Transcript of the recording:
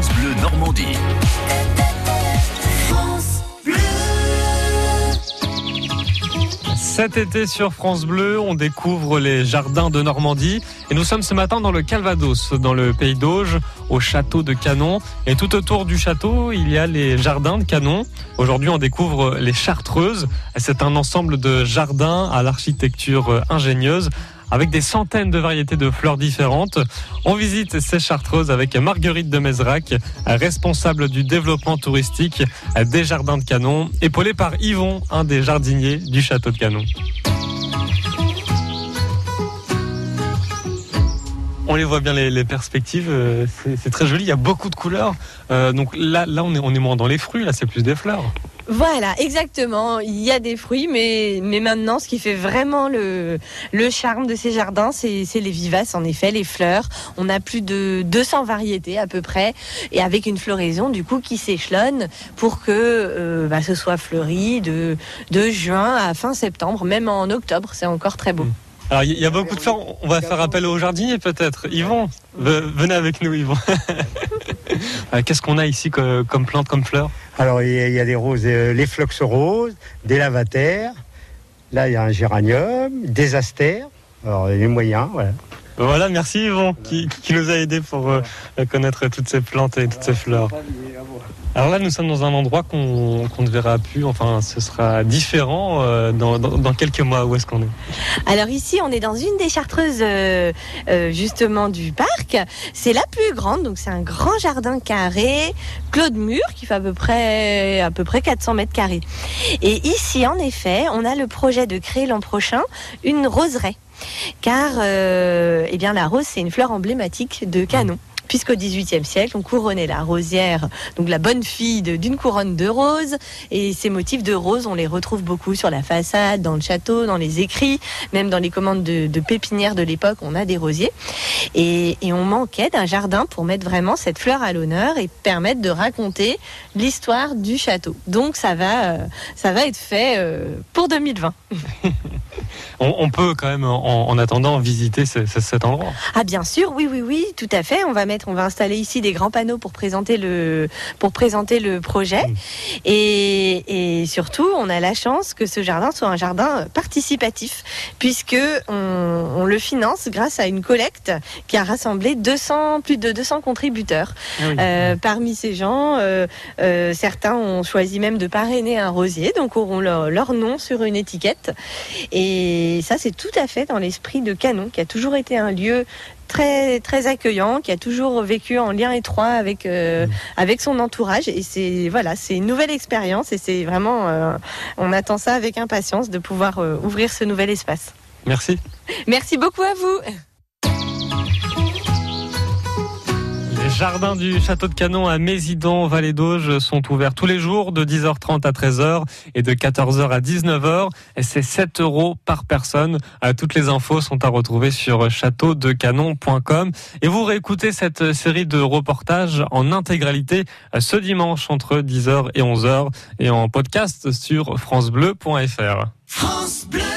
France Bleu Normandie. Cet été sur France Bleu, on découvre les jardins de Normandie et nous sommes ce matin dans le Calvados, dans le pays d'Auge, au château de Canon. Et tout autour du château, il y a les jardins de Canon. Aujourd'hui, on découvre les Chartreuses. C'est un ensemble de jardins à l'architecture ingénieuse avec des centaines de variétés de fleurs différentes. On visite ces chartreuses avec Marguerite de Mezrac, responsable du développement touristique des Jardins de Canon, épaulée par Yvon, un des jardiniers du château de Canon. On les voit bien les, perspectives, euh, c'est très joli, il y a beaucoup de couleurs. Euh, donc là, là on, est, on est moins dans les fruits, là c'est plus des fleurs. Voilà, exactement. Il y a des fruits, mais, mais maintenant, ce qui fait vraiment le, le charme de ces jardins, c'est les vivaces, en effet, les fleurs. On a plus de 200 variétés à peu près, et avec une floraison, du coup, qui s'échelonne pour que euh, bah, ce soit fleuri de, de juin à fin septembre, même en octobre, c'est encore très beau. Hmm. Alors il y a beaucoup de fleurs, on va faire appel aux jardiniers peut-être. Yvon, venez avec nous Yvon. Euh, qu'est-ce qu'on a ici comme plantes, comme fleurs Alors il y, a des roses, euh, les flox roses, des lavataires. Là il y a un géranium, des astères. Alors les moyens, voilà. Voilà, merci Yvon qui, nous a aidés pour euh, connaître toutes ces plantes et toutes ces fleurs. Alors là, nous sommes dans un endroit qu'on ne verra plus, enfin, ce sera différent euh, dans, quelques mois. Où est-ce qu'on est, Alors ici, on est dans une des chartreuses euh, euh, justement du parc. C'est la plus grande, donc c'est un grand jardin carré, Claude Mur, qui fait à peu près à peu près 400 mètres carrés. Et ici, en effet, on a le projet de créer l'an prochain une roseraie car eh bien la rose c'est une fleur emblématique de Canon puisqu'au XVIIIe siècle, on couronnait la rosière, donc la bonne fille d'une couronne de roses. Et ces motifs de roses, on les retrouve beaucoup sur la façade, dans le château, dans les écrits, même dans les commandes de, de pépinières de l'époque, on a des rosiers. Et, et on manquait d'un jardin pour mettre vraiment cette fleur à l'honneur et permettre de raconter l'histoire du château. Donc ça va, euh, ça va être fait euh, pour 2020. on, peut quand même, en, attendant, visiter cet endroit. Ah bien sûr, oui, oui, oui, tout à fait. On va mettre, on va installer ici des grands panneaux pour présenter le, pour présenter le projet. Mm. Et, surtout, on a la chance que ce jardin soit un jardin participatif, puisque on, le finance grâce à une collecte qui a rassemblé 200, plus de 200 contributeurs. Ah euh, parmi ces gens, euh, euh, certains ont choisi même de parrainer un rosier, donc auront leur, leur nom sur une étiquette. Et et ça, c'est tout à fait dans l'esprit de Canon, qui a toujours été un lieu très très accueillant, qui a toujours vécu en lien étroit avec euh, mmh. avec son entourage. Et c'est voilà, c'est une nouvelle expérience et c'est vraiment, euh, on attend ça avec impatience de pouvoir euh, ouvrir ce nouvel espace. Merci. Merci beaucoup à vous. Jardins du château de Canon à Mésidon, Vallée d'Auge, sont ouverts tous les jours de 10h30 à 13h et de 14h à 19h. Et c'est 7 euros par personne. Euh, toutes les infos sont à retrouver sur châteaudecanon.com. Et vous réécoutez cette série de reportages en intégralité euh, ce dimanche entre 10h et 11h et en podcast sur francebleu.fr. France Bleu